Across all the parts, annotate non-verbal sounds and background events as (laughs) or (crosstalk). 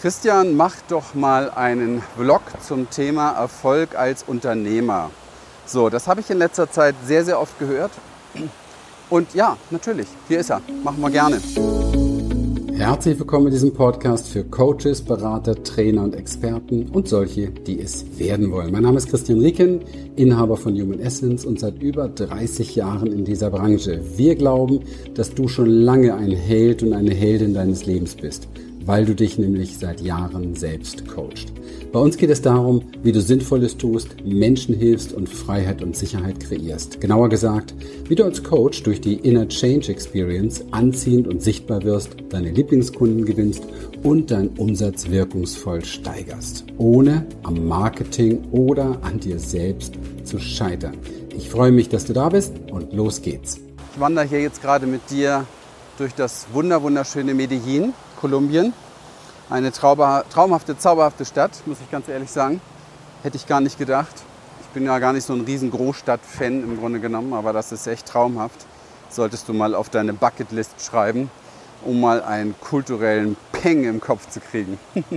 Christian, mach doch mal einen Vlog zum Thema Erfolg als Unternehmer. So, das habe ich in letzter Zeit sehr, sehr oft gehört. Und ja, natürlich, hier ist er. Machen wir gerne. Herzlich willkommen in diesem Podcast für Coaches, Berater, Trainer und Experten und solche, die es werden wollen. Mein Name ist Christian Rieken, Inhaber von Human Essence und seit über 30 Jahren in dieser Branche. Wir glauben, dass du schon lange ein Held und eine Heldin deines Lebens bist weil du dich nämlich seit Jahren selbst coachst. Bei uns geht es darum, wie du Sinnvolles tust, Menschen hilfst und Freiheit und Sicherheit kreierst. Genauer gesagt, wie du als Coach durch die Inner Change Experience anziehend und sichtbar wirst, deine Lieblingskunden gewinnst und deinen Umsatz wirkungsvoll steigerst, ohne am Marketing oder an dir selbst zu scheitern. Ich freue mich, dass du da bist und los geht's. Ich wandere hier jetzt gerade mit dir durch das wunderschöne Medellin Kolumbien. Eine traumhafte, zauberhafte Stadt, muss ich ganz ehrlich sagen. Hätte ich gar nicht gedacht. Ich bin ja gar nicht so ein riesen Großstadt-Fan im Grunde genommen, aber das ist echt traumhaft. Solltest du mal auf deine Bucketlist schreiben, um mal einen kulturellen Peng im Kopf zu kriegen. (laughs)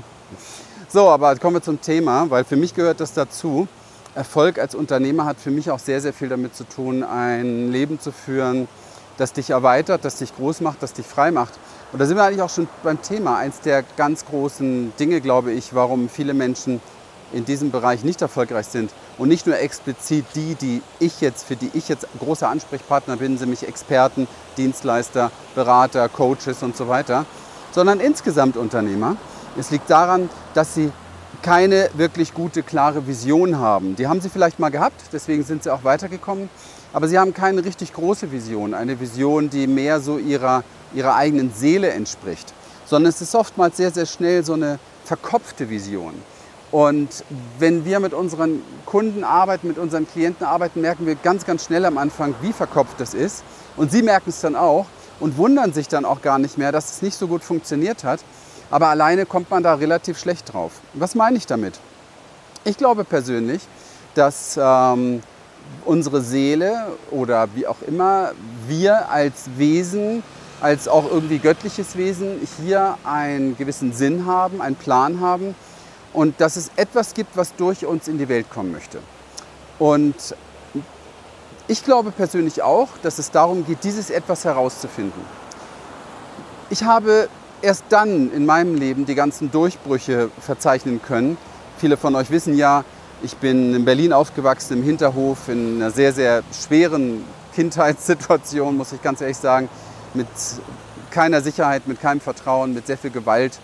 so, aber kommen wir zum Thema, weil für mich gehört das dazu. Erfolg als Unternehmer hat für mich auch sehr, sehr viel damit zu tun, ein Leben zu führen, das dich erweitert, das dich groß macht, das dich frei macht. Und da sind wir eigentlich auch schon beim Thema. Eins der ganz großen Dinge, glaube ich, warum viele Menschen in diesem Bereich nicht erfolgreich sind. Und nicht nur explizit die, die ich jetzt, für die ich jetzt großer Ansprechpartner bin, sind mich Experten, Dienstleister, Berater, Coaches und so weiter, sondern insgesamt Unternehmer. Es liegt daran, dass sie keine wirklich gute, klare Vision haben. Die haben sie vielleicht mal gehabt, deswegen sind sie auch weitergekommen. Aber sie haben keine richtig große Vision, eine Vision, die mehr so ihrer ihrer eigenen Seele entspricht, sondern es ist oftmals sehr, sehr schnell so eine verkopfte Vision. Und wenn wir mit unseren Kunden arbeiten, mit unseren Klienten arbeiten, merken wir ganz, ganz schnell am Anfang, wie verkopft das ist. Und sie merken es dann auch und wundern sich dann auch gar nicht mehr, dass es nicht so gut funktioniert hat. Aber alleine kommt man da relativ schlecht drauf. Was meine ich damit? Ich glaube persönlich, dass ähm, unsere Seele oder wie auch immer wir als Wesen als auch irgendwie göttliches Wesen hier einen gewissen Sinn haben, einen Plan haben und dass es etwas gibt, was durch uns in die Welt kommen möchte. Und ich glaube persönlich auch, dass es darum geht, dieses etwas herauszufinden. Ich habe erst dann in meinem Leben die ganzen Durchbrüche verzeichnen können. Viele von euch wissen ja, ich bin in Berlin aufgewachsen, im Hinterhof, in einer sehr, sehr schweren Kindheitssituation, muss ich ganz ehrlich sagen mit keiner Sicherheit, mit keinem Vertrauen, mit sehr viel Gewalt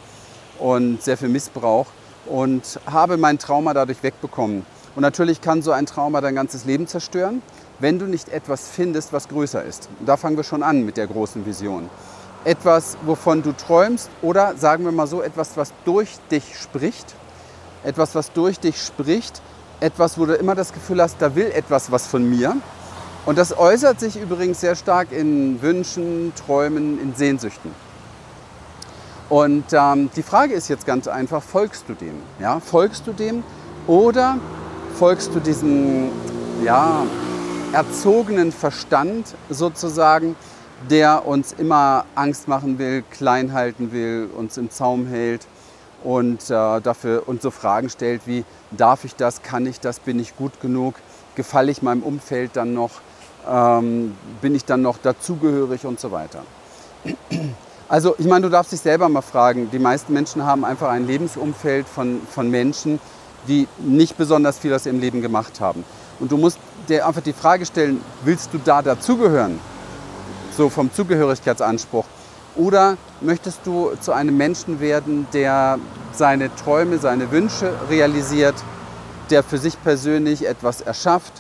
und sehr viel Missbrauch und habe mein Trauma dadurch wegbekommen. Und natürlich kann so ein Trauma dein ganzes Leben zerstören, wenn du nicht etwas findest, was größer ist. Und da fangen wir schon an mit der großen Vision. Etwas, wovon du träumst oder sagen wir mal so, etwas, was durch dich spricht. Etwas, was durch dich spricht. Etwas, wo du immer das Gefühl hast, da will etwas was von mir. Und das äußert sich übrigens sehr stark in Wünschen, Träumen, in Sehnsüchten. Und ähm, die Frage ist jetzt ganz einfach, folgst du dem? Ja? Folgst du dem oder folgst du diesem ja, erzogenen Verstand sozusagen, der uns immer Angst machen will, klein halten will, uns im Zaum hält und äh, dafür uns so Fragen stellt wie, darf ich das, kann ich das, bin ich gut genug, gefalle ich meinem Umfeld dann noch? ähm, bin ich dann noch dazugehörig und so weiter. Also ich meine, du darfst dich selber mal fragen, die meisten Menschen haben einfach ein Lebensumfeld von, von Menschen, die nicht besonders viel aus ihrem Leben gemacht haben. Und du musst dir einfach die Frage stellen, willst du da dazugehören? So vom Zugehörigkeitsanspruch. Oder möchtest du zu einem Menschen werden, der seine Träume, seine Wünsche realisiert, der für sich persönlich etwas erschafft,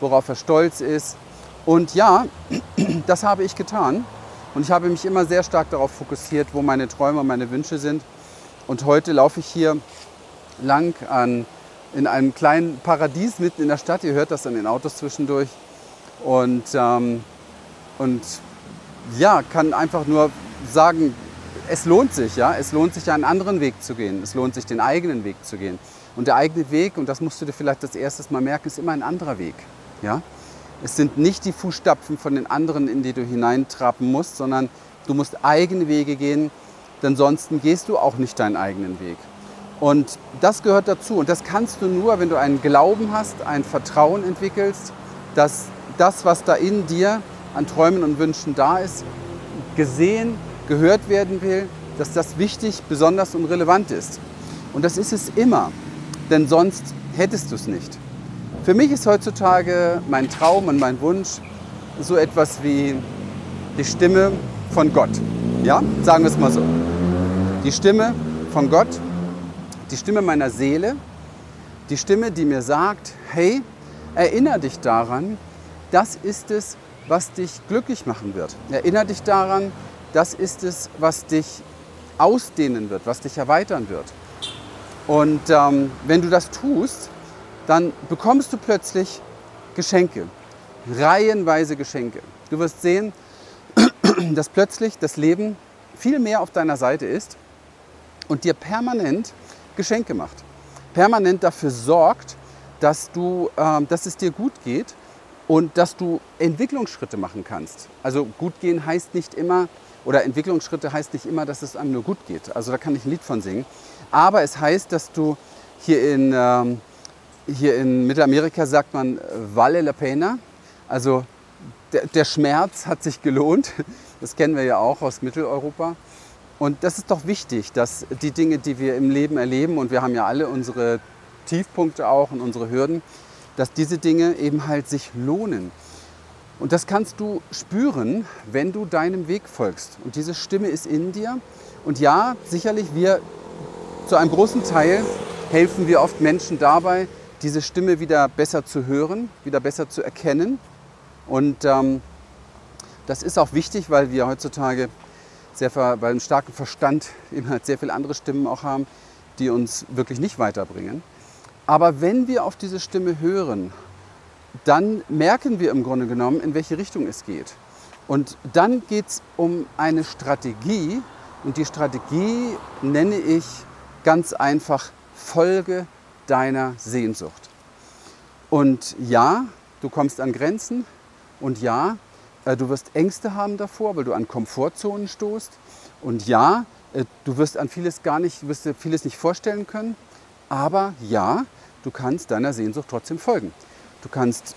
worauf er stolz ist, und ja, (clears throat) das habe ich getan. Und ich habe mich immer sehr stark darauf fokussiert, wo meine Träume und meine Wünsche sind. Und heute laufe ich hier lang an, in einem kleinen Paradies mitten in der Stadt. Ihr hört das an den Autos zwischendurch. Und, ähm, und ja, kann einfach nur sagen, es lohnt sich, ja. Es lohnt sich, einen anderen Weg zu gehen. Es lohnt sich, den eigenen Weg zu gehen. Und der eigene Weg, und das musst du dir vielleicht das erste Mal merken, ist immer ein anderer Weg. Ja? Es sind nicht die Fußstapfen von den anderen, in die du hineintrappen musst, sondern du musst eigene Wege gehen. denn sonst gehst du auch nicht deinen eigenen Weg. Und das gehört dazu. Und das kannst du nur, wenn du einen Glauben hast, ein Vertrauen entwickelst, dass das, was da in dir an Träumen und Wünschen da ist, gesehen, gehört werden will, dass das wichtig, besonders und relevant ist. Und das ist es immer, denn sonst hättest du es nicht. Für mich ist heutzutage mein Traum und mein Wunsch so etwas wie die Stimme von Gott. Ja, sagen wir es mal so. Die Stimme von Gott, die Stimme meiner Seele, die Stimme, die mir sagt, hey, erinnere dich daran, das ist es, was dich glücklich machen wird. Erinnere dich daran, das ist es, was dich ausdehnen wird, was dich erweitern wird. Und ähm, wenn du das tust, dann bekommst du plötzlich Geschenke, reihenweise Geschenke. Du wirst sehen, (clears throat) dass plötzlich das Leben viel mehr auf deiner Seite ist und dir permanent Geschenke macht. Permanent dafür sorgt, dass, du, äh, dass es dir gut geht und dass du Entwicklungsschritte machen kannst. Also gut gehen heißt nicht immer, oder Entwicklungsschritte heißt nicht immer, dass es einem nur gut geht. Also da kann ich ein Lied von singen. Aber es heißt, dass du hier in, ähm, hier in Mittelamerika sagt man Vale la Pena. Also der, der Schmerz hat sich gelohnt. (laughs) Das kennen wir ja auch aus Mitteleuropa. Und das ist doch wichtig, dass die Dinge, die wir im Leben erleben, und wir haben ja alle unsere Tiefpunkte auch und unsere Hürden, dass diese Dinge eben halt sich lohnen. Und das kannst du spüren, wenn du deinem Weg folgst. Und diese Stimme ist in dir. Und ja, sicherlich, wir zu einem großen Teil helfen wir oft Menschen dabei, diese Stimme wieder besser zu hören, wieder besser zu erkennen. Und ähm, das ist auch wichtig, weil wir heutzutage sehr, bei einem starken Verstand (laughs) eben halt sehr viele andere Stimmen auch haben, die uns wirklich nicht weiterbringen. Aber wenn wir auf diese Stimme hören, dann merken wir im Grunde genommen, in welche Richtung es geht. Und dann geht es um eine Strategie. Und die Strategie nenne ich ganz einfach Folge deiner Sehnsucht. Und ja, du kommst an Grenzen. Und ja, äh, du wirst Ängste haben davor, weil du an Komfortzonen stoßt. Und ja, äh, du wirst an vieles gar nicht, wirst dir vieles nicht vorstellen können. Aber ja, du kannst deiner Sehnsucht trotzdem folgen. Du kannst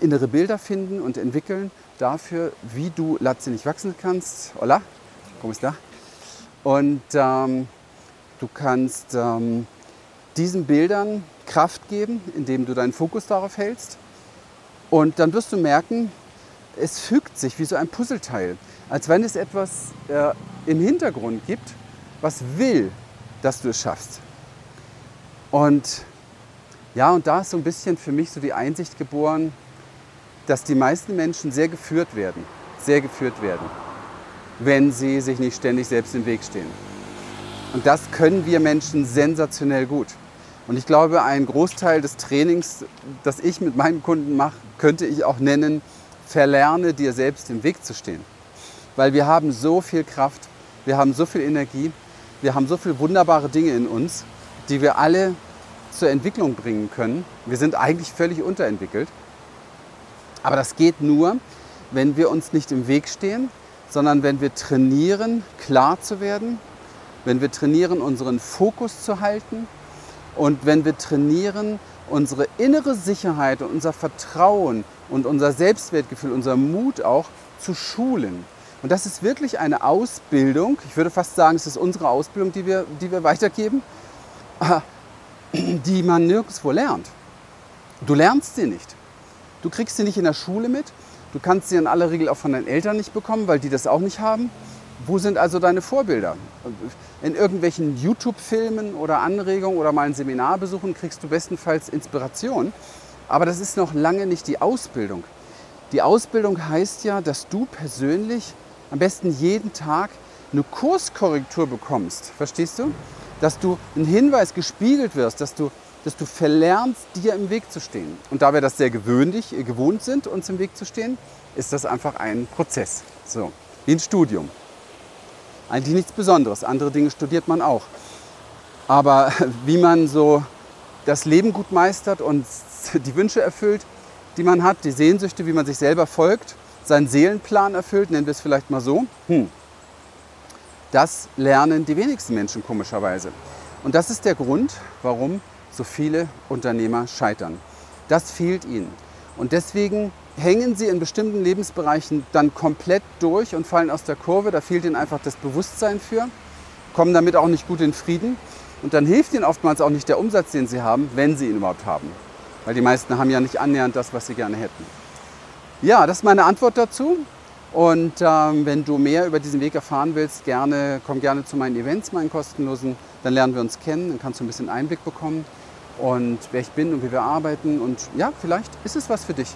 innere Bilder finden und entwickeln dafür, wie du letztendlich wachsen kannst. Hola, ¿cómo está? Und ähm, du kannst ähm, diesen Bildern Kraft geben, indem du deinen Fokus darauf hältst. Und dann wirst du merken, es fügt sich wie so ein Puzzleteil, als wenn es etwas äh, im Hintergrund gibt, was will, dass du es schaffst. Und ja, und da ist so ein bisschen für mich so die Einsicht geboren, dass die meisten Menschen sehr geführt werden, sehr geführt werden, wenn sie sich nicht ständig selbst im Weg stehen. Und das können wir Menschen sensationell gut. Und ich glaube, ein Großteil des Trainings, das ich mit meinen Kunden mache, könnte ich auch nennen, verlerne dir selbst im Weg zu stehen. Weil wir haben so viel Kraft, wir haben so viel Energie, wir haben so viele wunderbare Dinge in uns, die wir alle zur Entwicklung bringen können. Wir sind eigentlich völlig unterentwickelt. Aber das geht nur, wenn wir uns nicht im Weg stehen, sondern wenn wir trainieren, klar zu werden, wenn wir trainieren, unseren Fokus zu halten und wenn wir trainieren, unsere innere Sicherheit und unser Vertrauen und unser Selbstwertgefühl, unser Mut auch zu schulen. Und das ist wirklich eine Ausbildung, ich würde fast sagen, es ist unsere Ausbildung, die wir, die wir weitergeben, die man nirgendwo lernt. Du lernst sie nicht. Du kriegst sie nicht in der Schule mit. Du kannst sie in aller Regel auch von deinen Eltern nicht bekommen, weil die das auch nicht haben. Wo sind also deine Vorbilder? In irgendwelchen YouTube-Filmen oder Anregungen oder mal ein Seminar besuchen kriegst du bestenfalls Inspiration. Aber das ist noch lange nicht die Ausbildung. Die Ausbildung heißt ja, dass du persönlich am besten jeden Tag eine Kurskorrektur bekommst. Verstehst du? Dass du einen Hinweis gespiegelt wirst, dass du, dass du verlernst, dir im Weg zu stehen. Und da wir das sehr gewöhnlich, äh, gewohnt sind, uns im Weg zu stehen, ist das einfach ein Prozess. So, wie ein Studium. Eigentlich nichts Besonderes. Andere Dinge studiert man auch. Aber (laughs) wie man so das Leben gut meistert und (laughs) die Wünsche erfüllt, die man hat, die Sehnsüchte, wie man sich selber folgt, seinen Seelenplan erfüllt, nennen wir es vielleicht mal so. Hm. Das lernen die wenigsten Menschen komischerweise. Und das ist der Grund, warum so viele Unternehmer scheitern. Das fehlt ihnen. Und deswegen hängen sie in bestimmten Lebensbereichen dann komplett durch und fallen aus der Kurve. Da fehlt ihnen einfach das Bewusstsein für, kommen damit auch nicht gut in Frieden. Und dann hilft ihnen oftmals auch nicht der Umsatz, den sie haben, wenn sie ihn überhaupt haben. Weil die meisten haben ja nicht annähernd das, was sie gerne hätten. Ja, das ist meine Antwort dazu. Und ähm, wenn du mehr über diesen Weg erfahren willst, gerne, komm gerne zu meinen Events, meinen kostenlosen. Dann lernen wir uns kennen, dann kannst du ein bisschen Einblick bekommen und wer ich bin und wie wir arbeiten. Und ja, vielleicht ist es was für dich,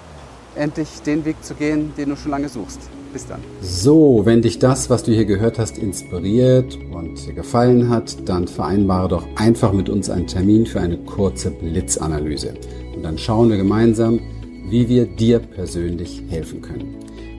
endlich den Weg zu gehen, den du schon lange suchst. Bis dann. So, wenn dich das, was du hier gehört hast, inspiriert und dir gefallen hat, dann vereinbare doch einfach mit uns einen Termin für eine kurze Blitzanalyse. Und dann schauen wir gemeinsam, wie wir dir persönlich helfen können.